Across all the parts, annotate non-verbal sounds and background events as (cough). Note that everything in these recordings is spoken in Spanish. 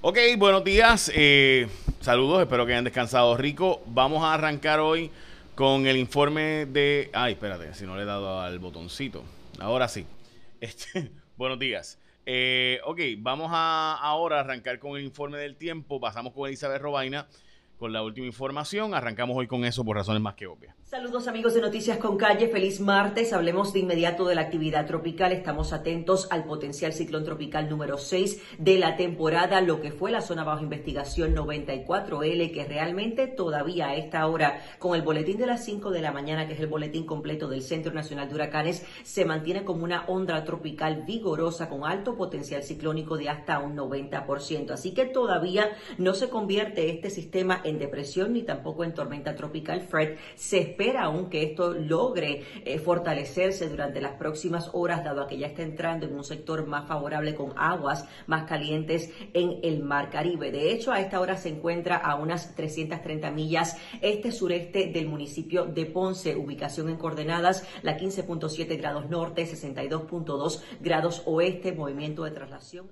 Ok, buenos días. Eh, saludos, espero que hayan descansado rico. Vamos a arrancar hoy con el informe de... Ay, espérate, si no le he dado al botoncito. Ahora sí. (laughs) Este, buenos días. Eh, ok, vamos a ahora arrancar con el informe del tiempo. Pasamos con Elizabeth Robaina con la última información. Arrancamos hoy con eso por razones más que obvias. Saludos amigos de Noticias con Calle, feliz martes. Hablemos de inmediato de la actividad tropical. Estamos atentos al potencial ciclón tropical número 6 de la temporada, lo que fue la zona bajo investigación 94L, que realmente todavía a esta hora, con el boletín de las 5 de la mañana, que es el boletín completo del Centro Nacional de Huracanes, se mantiene como una onda tropical vigorosa con alto potencial ciclónico de hasta un 90%. Así que todavía no se convierte este sistema en depresión ni tampoco en tormenta tropical Fred. Se espera aún que esto logre eh, fortalecerse durante las próximas horas, dado que ya está entrando en un sector más favorable con aguas más calientes en el Mar Caribe. De hecho, a esta hora se encuentra a unas 330 millas este-sureste del municipio de Ponce, ubicación en coordenadas la 15.7 grados norte, 62.2 grados oeste, movimiento de traslación.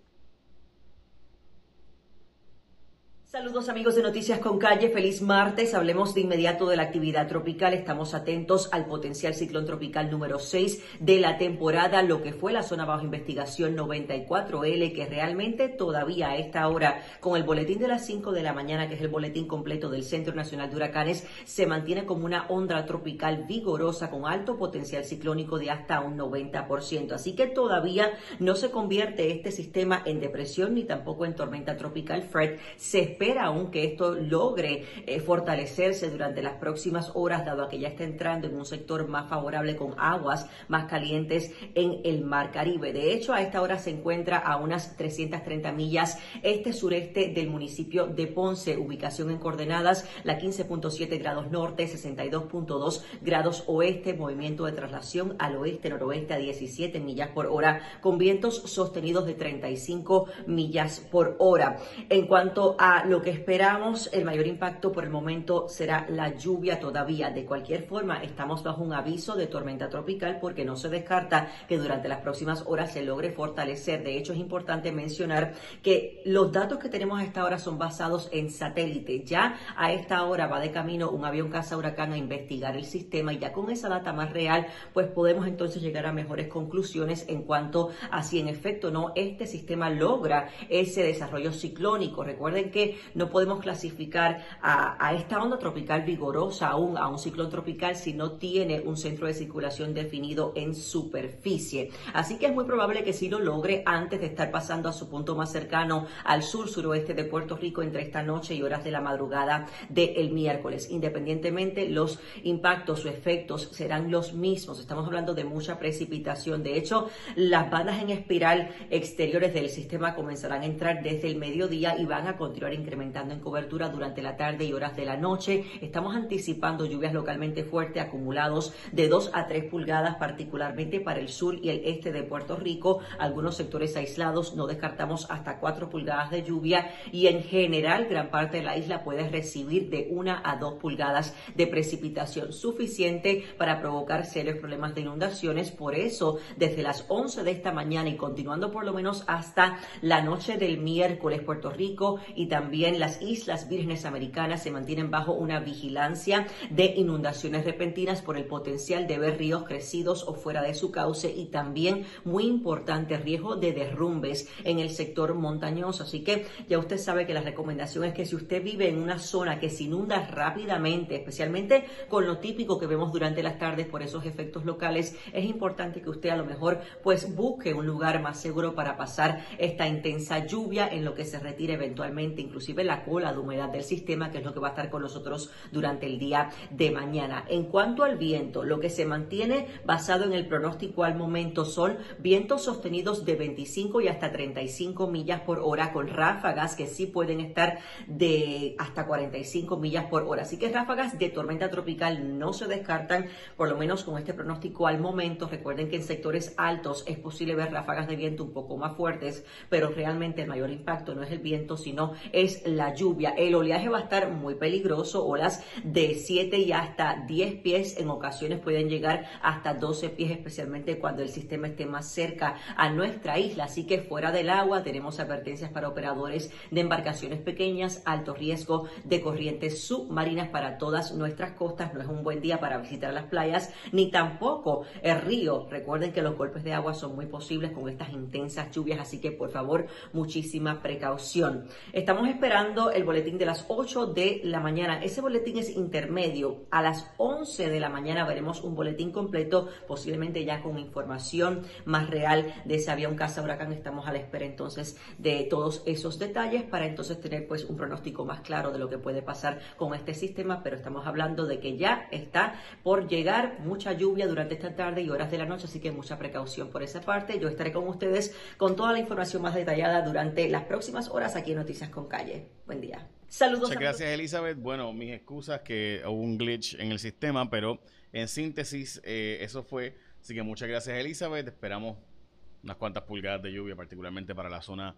Saludos amigos de Noticias con Calle, feliz martes. Hablemos de inmediato de la actividad tropical. Estamos atentos al potencial ciclón tropical número 6 de la temporada, lo que fue la zona bajo investigación 94L, que realmente todavía a esta hora, con el boletín de las 5 de la mañana, que es el boletín completo del Centro Nacional de Huracanes, se mantiene como una onda tropical vigorosa con alto potencial ciclónico de hasta un 90%. Así que todavía no se convierte este sistema en depresión ni tampoco en tormenta tropical Fred. Se espera espera aún que esto logre eh, fortalecerse durante las próximas horas, dado que ya está entrando en un sector más favorable con aguas más calientes en el Mar Caribe. De hecho, a esta hora se encuentra a unas 330 millas este-sureste del municipio de Ponce, ubicación en coordenadas la 15.7 grados norte, 62.2 grados oeste, movimiento de traslación al oeste-noroeste a 17 millas por hora, con vientos sostenidos de 35 millas por hora. En cuanto a lo que esperamos, el mayor impacto por el momento será la lluvia todavía. De cualquier forma, estamos bajo un aviso de tormenta tropical porque no se descarta que durante las próximas horas se logre fortalecer. De hecho, es importante mencionar que los datos que tenemos a esta hora son basados en satélite. Ya a esta hora va de camino un avión caza huracán a investigar el sistema y ya con esa data más real, pues podemos entonces llegar a mejores conclusiones en cuanto a si en efecto no este sistema logra ese desarrollo ciclónico. Recuerden que no podemos clasificar a, esta onda tropical vigorosa aún a un ciclón tropical si no tiene un centro de circulación definido en superficie. Así que es muy probable que sí lo logre antes de estar pasando a su punto más cercano al sur suroeste de Puerto Rico entre esta noche y horas de la madrugada del miércoles. Independientemente, los impactos o efectos serán los mismos. Estamos hablando de mucha precipitación. De hecho, las bandas en espiral exteriores del sistema comenzarán a entrar desde el mediodía y van a continuar incrementando en cobertura durante la tarde y horas de la noche. Estamos anticipando lluvias localmente fuertes acumulados de 2 a 3 pulgadas, particularmente para el sur y el este de Puerto Rico. Algunos sectores aislados no descartamos hasta 4 pulgadas de lluvia y en general gran parte de la isla puede recibir de 1 a 2 pulgadas de precipitación suficiente para provocar serios problemas de inundaciones. Por eso, desde las 11 de esta mañana y continuando por lo menos hasta la noche del miércoles, Puerto Rico y también también las Islas Vírgenes Americanas se mantienen bajo una vigilancia de inundaciones repentinas por el potencial de ver ríos crecidos o fuera de su cauce y también muy importante riesgo de derrumbes en el sector montañoso. Así que ya usted sabe que la recomendación es que si usted vive en una zona que se inunda rápidamente, especialmente con lo típico que vemos durante las tardes por esos efectos locales, es importante que usted a lo mejor pues busque un lugar más seguro para pasar esta intensa lluvia en lo que se retire eventualmente incluso inclusive la cola de humedad del sistema, que es lo que va a estar con nosotros durante el día de mañana. En cuanto al viento, lo que se mantiene basado en el pronóstico al momento son vientos sostenidos de 25 y hasta 35 millas por hora, con ráfagas que sí pueden estar de hasta 45 millas por hora. Así que ráfagas de tormenta tropical no se descartan, por lo menos con este pronóstico al momento. Recuerden que en sectores altos es posible ver ráfagas de viento un poco más fuertes, pero realmente el mayor impacto no es el viento, sino es la lluvia. El oleaje va a estar muy peligroso, olas de 7 y hasta 10 pies, en ocasiones pueden llegar hasta 12 pies, especialmente cuando el sistema esté más cerca a nuestra isla. Así que fuera del agua tenemos advertencias para operadores de embarcaciones pequeñas, alto riesgo de corrientes submarinas para todas nuestras costas. No es un buen día para visitar las playas, ni tampoco el río. Recuerden que los golpes de agua son muy posibles con estas intensas lluvias, así que por favor, muchísima precaución. Estamos esperando el boletín de las 8 de la mañana. Ese boletín es intermedio. A las 11 de la mañana veremos un boletín completo, posiblemente ya con información más real de había un caza huracán. Estamos a la espera entonces de todos esos detalles para entonces tener pues un pronóstico más claro de lo que puede pasar con este sistema, pero estamos hablando de que ya está por llegar mucha lluvia durante esta tarde y horas de la noche, así que mucha precaución por esa parte. Yo estaré con ustedes con toda la información más detallada durante las próximas horas aquí en Noticias con Calle. Buen día. Saludos. Muchas gracias, Elizabeth. Bueno, mis excusas que hubo un glitch en el sistema, pero en síntesis, eh, eso fue. Así que muchas gracias, Elizabeth. Esperamos unas cuantas pulgadas de lluvia, particularmente para la zona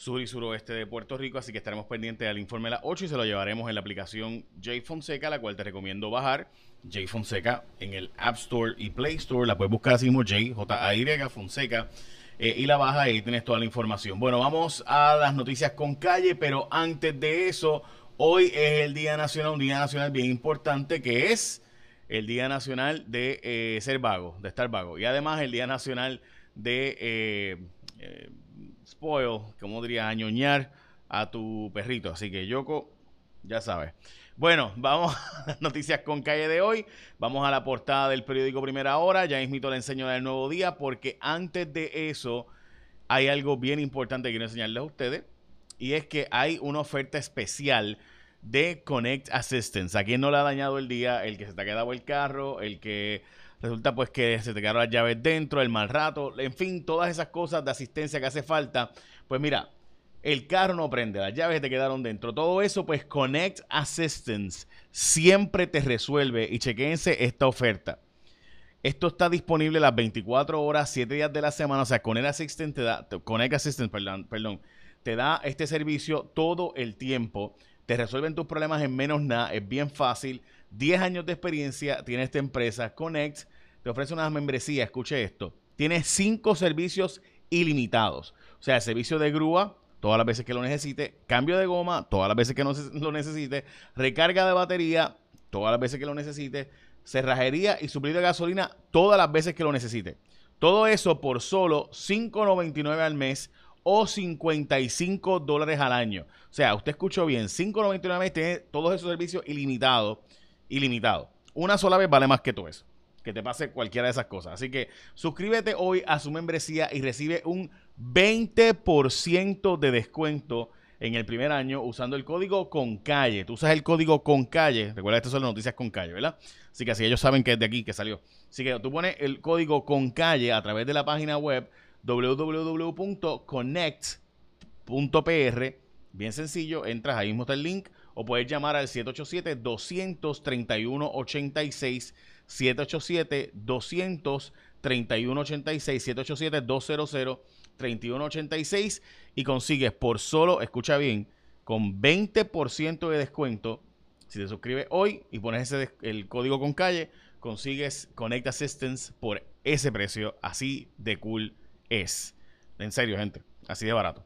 sur y suroeste de Puerto Rico, así que estaremos pendientes al informe de las 8 y se lo llevaremos en la aplicación J Fonseca, la cual te recomiendo bajar. J Fonseca en el App Store y Play Store, la puedes buscar así mismo J, J-A-Y Fonseca. Eh, y la baja ahí tienes toda la información. Bueno, vamos a las noticias con calle, pero antes de eso, hoy es el Día Nacional, un Día Nacional bien importante que es el Día Nacional de eh, ser vago, de estar vago. Y además el Día Nacional de eh, eh, spoil, como diría, añoñar a tu perrito. Así que Yoko, ya sabes. Bueno, (laughs) vamos a las noticias con calle de hoy. Vamos a la portada del periódico Primera Hora. Ya mismito le enseño del nuevo día porque antes de eso hay algo bien importante que quiero enseñarles a ustedes. Y es que hay una oferta especial de Connect Assistance. ¿A quién no le ha dañado el día? El que se te ha quedado el carro, el que resulta pues que se te quedaron las llaves dentro, el mal rato, en fin, todas esas cosas de asistencia que hace falta. Pues mira, el carro no prende, las llaves te quedaron dentro. Todo eso, pues Connect Assistance siempre te resuelve y chequense esta oferta. Esto está disponible las 24 horas, 7 días de la semana. O sea, Connect Assistance te da, Connect Assistance, perdón, perdón, te da este servicio todo el tiempo. Te resuelven tus problemas en menos nada. Es bien fácil. 10 años de experiencia tiene esta empresa. Connect te ofrece una membresía. Escuche esto. Tiene 5 servicios ilimitados. O sea, el servicio de grúa, todas las veces que lo necesite. Cambio de goma, todas las veces que no (laughs) lo necesite. Recarga de batería, todas las veces que lo necesite. Cerrajería y suplido de gasolina, todas las veces que lo necesite. Todo eso por solo $5.99 al mes o 55 dólares al año. O sea, usted escuchó bien, 5.99 al mes tiene todos esos servicios ilimitados, ilimitados. Una sola vez vale más que todo eso. Que te pase cualquiera de esas cosas. Así que suscríbete hoy a su membresía y recibe un 20% de descuento en el primer año usando el código con calle. Tú usas el código con calle. Recuerda estas son las noticias con calle, ¿verdad? Así que así ellos saben que es de aquí que salió. Así que tú pones el código con calle a través de la página web www.connect.pr. Bien sencillo, entras ahí mismo está el link o puedes llamar al 787-231-86, 787-231-86, 787-200-3186 y consigues por solo, escucha bien, con 20% de descuento. Si te suscribes hoy y pones ese, el código con calle, consigues Connect Assistance por ese precio, así de cool es. En serio, gente. Así de barato.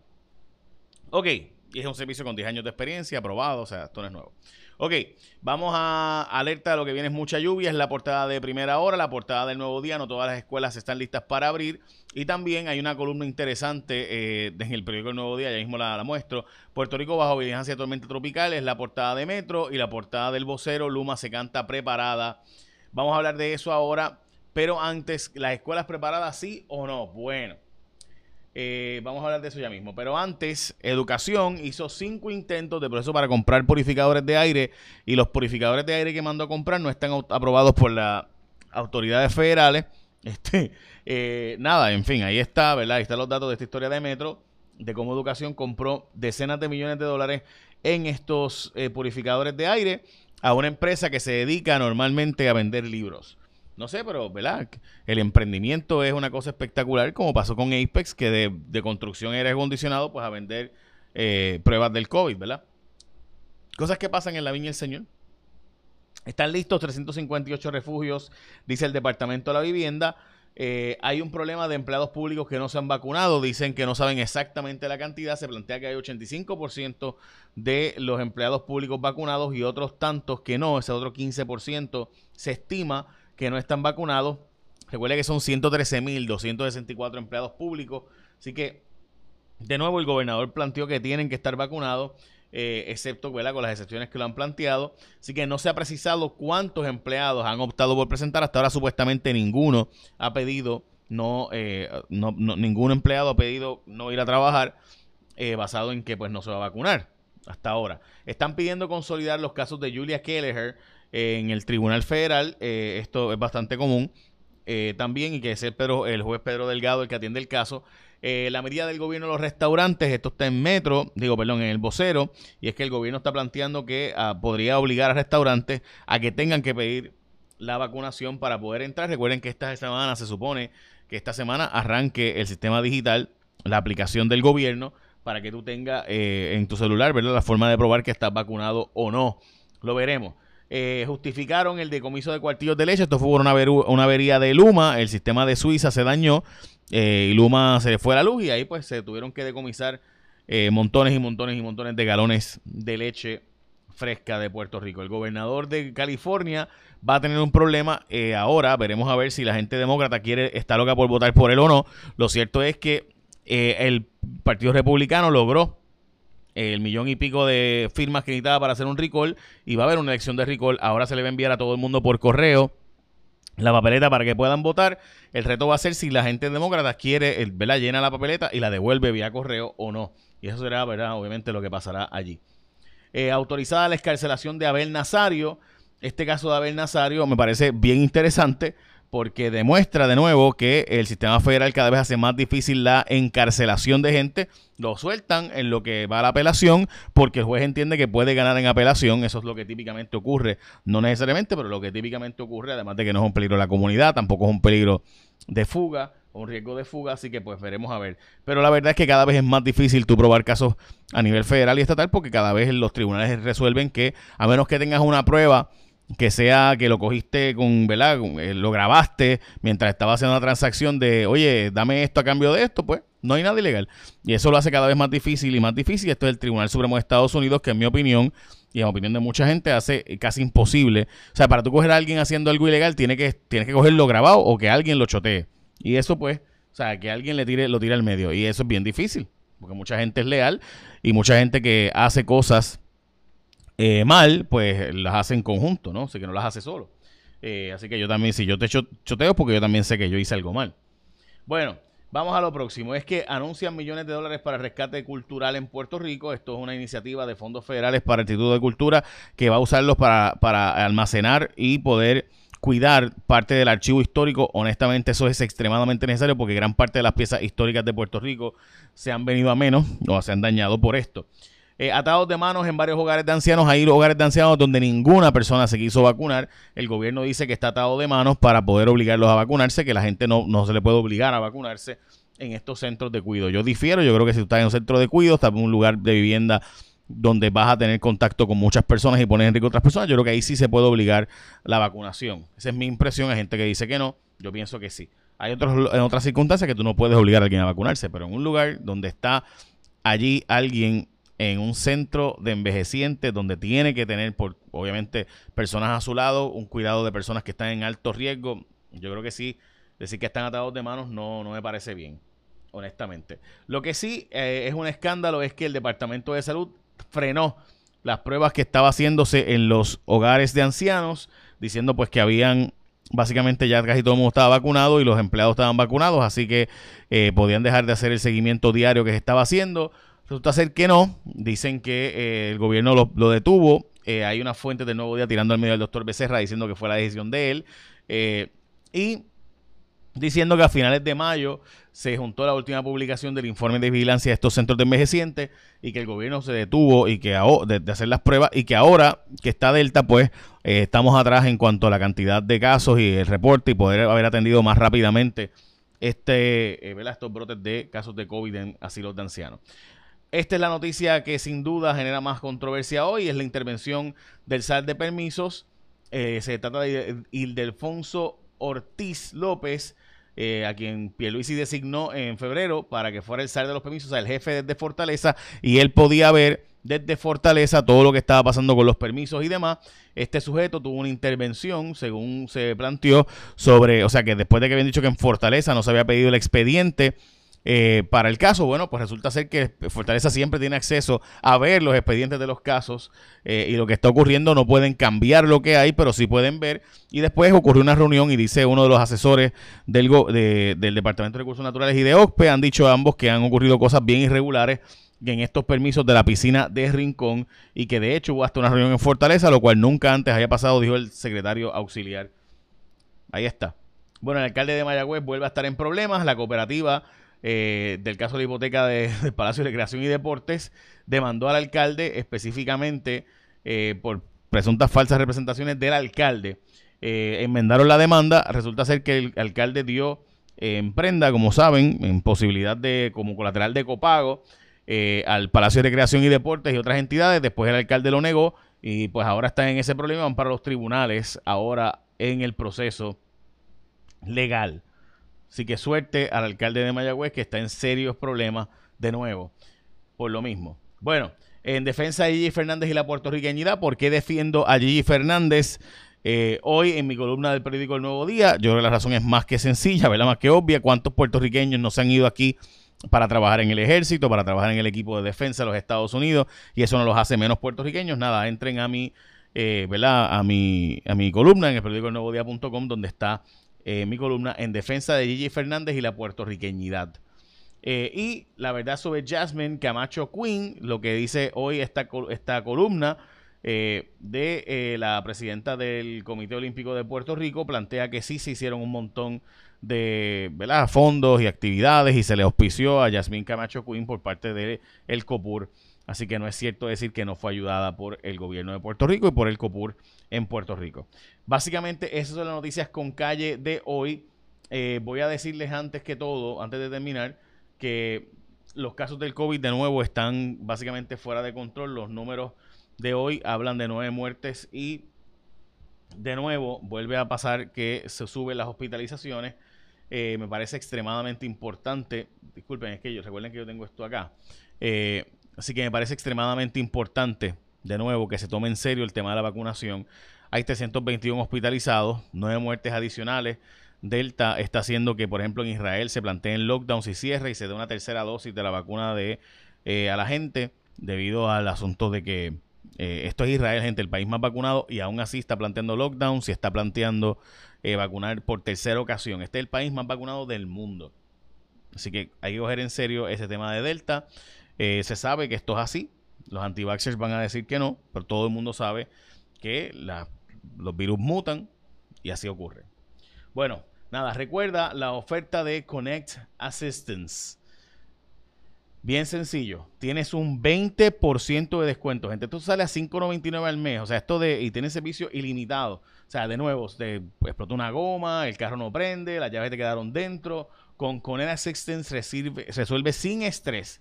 Ok. Y es un servicio con 10 años de experiencia, aprobado, o sea, esto no es nuevo. Ok, vamos a alerta de lo que viene es mucha lluvia, es la portada de primera hora, la portada del nuevo día, no todas las escuelas están listas para abrir. Y también hay una columna interesante eh, en el periódico El Nuevo Día, ya mismo la, la, muestro. Puerto Rico bajo vigilancia de tormenta tropical, es la portada de Metro y la portada del vocero, Luma se canta preparada. Vamos a hablar de eso ahora. Pero antes, ¿las escuelas preparadas sí o no? Bueno, eh, vamos a hablar de eso ya mismo. Pero antes, Educación hizo cinco intentos de proceso para comprar purificadores de aire y los purificadores de aire que mandó a comprar no están aprobados por las autoridades federales. (laughs) Este, eh, nada, en fin, ahí está, ¿verdad? Ahí están los datos de esta historia de Metro, de cómo Educación compró decenas de millones de dólares en estos eh, purificadores de aire a una empresa que se dedica normalmente a vender libros no sé, pero, ¿verdad? El emprendimiento es una cosa espectacular, como pasó con Apex, que de, construcción era acondicionado, pues a vender eh, pruebas del COVID, ¿verdad? Cosas que pasan en la Viña del Señor. Están listos 358 refugios, dice el Departamento de la Vivienda. Eh, hay un problema de empleados públicos que no se han vacunado, dicen que no saben exactamente la cantidad, se plantea que hay 85% de los empleados públicos vacunados y otros tantos que no, ese otro 15% se estima que no están vacunados. Recuerde que son 113.264 empleados públicos, así que de nuevo el gobernador planteó que tienen que estar vacunados. Eh, excepto con las excepciones que lo han planteado. Así que no se ha precisado cuántos empleados han optado por presentar. Hasta ahora supuestamente ninguno ha pedido, no, eh, no, ningún empleado ha pedido no ir a trabajar eh, basado en que pues no se va a vacunar hasta ahora. Están pidiendo consolidar los casos de Julia Kelleher en el Tribunal Federal. esto es bastante común. también y que es el, el juez Pedro Delgado el que atiende el caso. Eh, la medida del gobierno de los restaurantes, esto está en Metro, digo, perdón, en el vocero, y es que el gobierno está planteando que ah, podría obligar a restaurantes a que tengan que pedir la vacunación para poder entrar. Recuerden que esta semana se supone que esta semana arranque el sistema digital, la aplicación del gobierno, para que tú tengas eh, en tu celular, ¿verdad? La forma de probar que estás vacunado o no. Lo veremos. Eh, justificaron el decomiso de cuartillos de leche. Esto fue una, una avería de Luma. El sistema de Suiza se dañó. Eh, y Luma se le fue la luz y ahí pues se tuvieron que decomisar eh, montones y montones y montones de galones de leche fresca de Puerto Rico. El gobernador de California va a tener un problema eh, ahora. Veremos a ver si la gente demócrata quiere está loca por votar por él o no. Lo cierto es que el Partido Republicano logró el millón y pico de firmas que necesitaba para hacer un recall y va a haber una elección de recall. Ahora se le va a enviar a todo el mundo por correo la papeleta para que puedan votar. El reto va a ser si la gente demócrata quiere, ¿verdad? llena la papeleta y la devuelve vía correo o no. Y eso será, ¿verdad? obviamente, lo que pasará allí. Eh, autorizada la escarcelación de Abel Nazario. Este caso de Abel Nazario me parece bien interesante porque demuestra de nuevo que el sistema federal cada vez hace más difícil la encarcelación de gente. Lo sueltan en lo que va a la apelación porque el juez entiende que puede ganar en apelación. Eso es lo que típicamente ocurre. No necesariamente, pero lo que típicamente ocurre, además de que no es un peligro de la comunidad, tampoco es un peligro de fuga un riesgo de fuga, así que pues veremos a ver. Pero la verdad es que cada vez es más difícil tú probar casos a nivel federal y estatal porque cada vez los tribunales resuelven que a menos que tengas una prueba que sea que lo cogiste con, ¿verdad? Eh, lo grabaste mientras estaba haciendo una transacción de, oye, dame esto a cambio de esto, pues no hay nada ilegal. Y eso lo hace cada vez más difícil y más difícil. Esto es el Tribunal Supremo de Estados Unidos, que en mi opinión y en opinión de mucha gente hace casi imposible. O sea, para tú coger a alguien haciendo algo ilegal, tiene que, tienes que cogerlo grabado o que alguien lo chotee. Y eso pues, o sea, que alguien le tire, lo tire al medio. Y eso es bien difícil, porque mucha gente es leal y mucha gente que hace cosas eh, mal, pues las hace en conjunto, ¿no? Así que no las hace solo. Eh, así que yo también, si yo te choteo, porque yo también sé que yo hice algo mal. Bueno, vamos a lo próximo. Es que anuncian millones de dólares para rescate cultural en Puerto Rico. Esto es una iniciativa de fondos federales para el Instituto de Cultura que va a usarlos para, para almacenar y poder cuidar parte del archivo histórico. Honestamente, eso es extremadamente necesario porque gran parte de las piezas históricas de Puerto Rico se han venido a menos o se han dañado por esto. Eh, atados de manos en varios hogares de ancianos. Hay hogares de ancianos donde ninguna persona se quiso vacunar. El gobierno dice que está atado de manos para poder obligarlos a vacunarse, que la gente no, no se le puede obligar a vacunarse en estos centros de cuidado. Yo difiero, yo creo que si tú estás en un centro de cuidado, estás en un lugar de vivienda donde vas a tener contacto con muchas personas y pones en riesgo otras personas, yo creo que ahí sí se puede obligar la vacunación. Esa es mi impresión. Hay gente que dice que no, yo pienso que sí. Hay otros, en otras circunstancias que tú no puedes obligar a alguien a vacunarse, pero en un lugar donde está allí alguien en un centro de envejecientes donde tiene que tener, por, obviamente, personas a su lado, un cuidado de personas que están en alto riesgo. Yo creo que sí, decir que están atados de manos no, no me parece bien, honestamente. Lo que sí eh, es un escándalo es que el Departamento de Salud frenó las pruebas que estaba haciéndose en los hogares de ancianos, diciendo pues que habían básicamente ya casi todo el mundo estaba vacunado y los empleados estaban vacunados, así que eh, podían dejar de hacer el seguimiento diario que se estaba haciendo. Resulta ser que no. Dicen que eh, el gobierno lo, detuvo. Eh, hay una fuente del Nuevo Día tirando al medio del doctor Becerra diciendo que fue la decisión de él. Eh, y diciendo que a finales de mayo se juntó la última publicación del informe de vigilancia de estos centros de envejecientes y que el gobierno se detuvo y que de, hacer las pruebas y que ahora que está Delta pues estamos atrás en cuanto a la cantidad de casos y el reporte y poder haber atendido más rápidamente este, estos brotes de casos de COVID en asilos de ancianos. Esta es la noticia que sin duda genera más controversia hoy, es la intervención del SAL de permisos. Eh, se trata de Ildefonso Ortiz López, eh, a quien Pierluisi designó en febrero para que fuera el SAL de los permisos, o sea, el jefe de Fortaleza, y él podía ver desde Fortaleza todo lo que estaba pasando con los permisos y demás. Este sujeto tuvo una intervención, según se planteó, sobre, o sea, que después de que habían dicho que en Fortaleza no se había pedido el expediente, eh, para el caso, bueno, pues resulta ser que Fortaleza siempre tiene acceso a ver los expedientes de los casos eh, y lo que está ocurriendo no pueden cambiar lo que hay, pero sí pueden ver. Y después ocurrió una reunión y dice uno de los asesores del, del Departamento de Recursos Naturales y de OCPE, han dicho ambos que han ocurrido cosas bien irregulares en estos permisos de la piscina de Rincón y que de hecho hubo hasta una reunión en Fortaleza, lo cual nunca antes había pasado, dijo el secretario auxiliar. Ahí está. Bueno, el alcalde de Mayagüez vuelve a estar en problemas, la cooperativa eh, del caso de la hipoteca de, (laughs) del Palacio de Recreación y Deportes, demandó al alcalde específicamente eh, por presuntas falsas representaciones del alcalde. Eh, enmendaron la demanda, resulta ser que el alcalde dio en prenda, como saben, en posibilidad de, como colateral de copago, al Palacio de Recreación y Deportes y otras entidades, después el alcalde lo negó y pues ahora están en ese problema, van para los tribunales ahora en el proceso legal. Así que suerte al alcalde de Mayagüez que está en serios problemas de nuevo por lo mismo. Bueno, en defensa de Gigi Fernández y la puertorriqueñidad, ¿por qué defiendo a Gigi Fernández? Eh, hoy en mi columna del periódico El Nuevo Día, yo creo que la razón es más que sencilla, ¿verdad? Más que obvia. ¿Cuántos puertorriqueños no se han ido aquí para trabajar en el ejército, para trabajar en el equipo de defensa de los Estados Unidos? Y eso no los hace menos puertorriqueños. Nada, entren a mi, eh, ¿verdad? A mi, a mi columna en el periódico El Nuevo Día.com, donde está eh, mi columna en defensa de Gigi Fernández y la puertorriqueñidad. Eh, y la verdad sobre Jasmine Camacho Quinn, lo que dice hoy esta, esta columna eh, de la presidenta del Comité Olímpico de Puerto Rico, plantea que sí se hicieron un montón de fondos y actividades y se le auspició a Jasmine Camacho Quinn por parte del el COPUR Así que no es cierto decir que no fue ayudada por el gobierno de Puerto Rico y por el COPUR en Puerto Rico. Básicamente, esas son las noticias con calle de hoy. Eh, voy a decirles antes que todo, antes de terminar, que los casos del COVID de nuevo están básicamente fuera de control. Los números de hoy hablan de nueve muertes y de nuevo vuelve a pasar que se suben las hospitalizaciones. Eh, me parece extremadamente importante. Disculpen, es que yo recuerden que yo tengo esto acá. Eh, Así que me parece extremadamente importante, de nuevo, que se tome en serio el tema de la vacunación. Hay 321 hospitalizados, nueve muertes adicionales. Delta está haciendo que, por ejemplo, en Israel se planteen lockdowns y cierre y se dé una tercera dosis de la vacuna de, eh, a la gente debido al asunto de que eh, esto es Israel, gente, el país más vacunado y aún así está planteando lockdowns y está planteando eh, vacunar por tercera ocasión. Este es el país más vacunado del mundo. Así que hay que coger en serio ese tema de Delta. Eh, se sabe que esto es así. Los antivaxxers van a decir que no, pero todo el mundo sabe que los virus mutan y así ocurre. Bueno, nada, recuerda la oferta de Connect Assistance. Bien sencillo, tienes un 20% de descuento. Gente, esto sale a 5.99 al mes. O sea, esto de. Y tiene servicio ilimitado. O sea, de nuevo, te explotó una goma, el carro no prende, las llaves te quedaron dentro. Con Connect Assistance resuelve sin estrés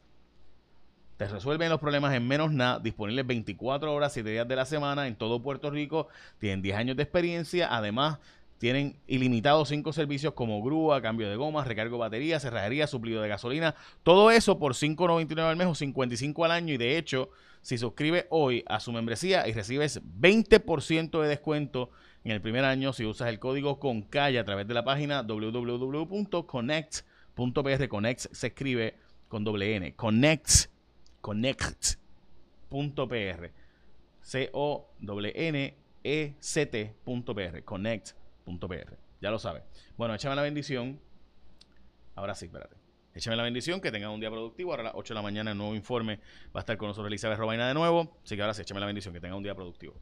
te resuelven los problemas en menos nada, disponibles 24 horas, 7 días de la semana en todo Puerto Rico. Tienen 10 años de experiencia. Además, tienen ilimitados 5 servicios como grúa, cambio de gomas, recargo de batería, cerrajería, suplido de gasolina. Todo eso por 5.99 al mes o 55 al año. Y de hecho, si suscribes hoy a su membresía y recibes 20% de descuento en el primer año si usas el código con calle a través de la página www.connect.pr. Connect se escribe con doble N. Connect connect.pr. C-O-N-E-C-T.pr. Connect.pr. Ya lo sabes. Bueno, échame la bendición. Ahora sí, espérate. Échame la bendición, que tengan un día productivo. Ahora a las 8 de la mañana el nuevo informe va a estar con nosotros Elizabeth Robaina de nuevo. Así que ahora sí, échame la bendición, que tengan un día productivo.